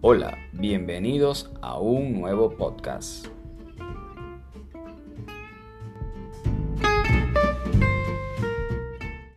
Hola, bienvenidos a un nuevo podcast.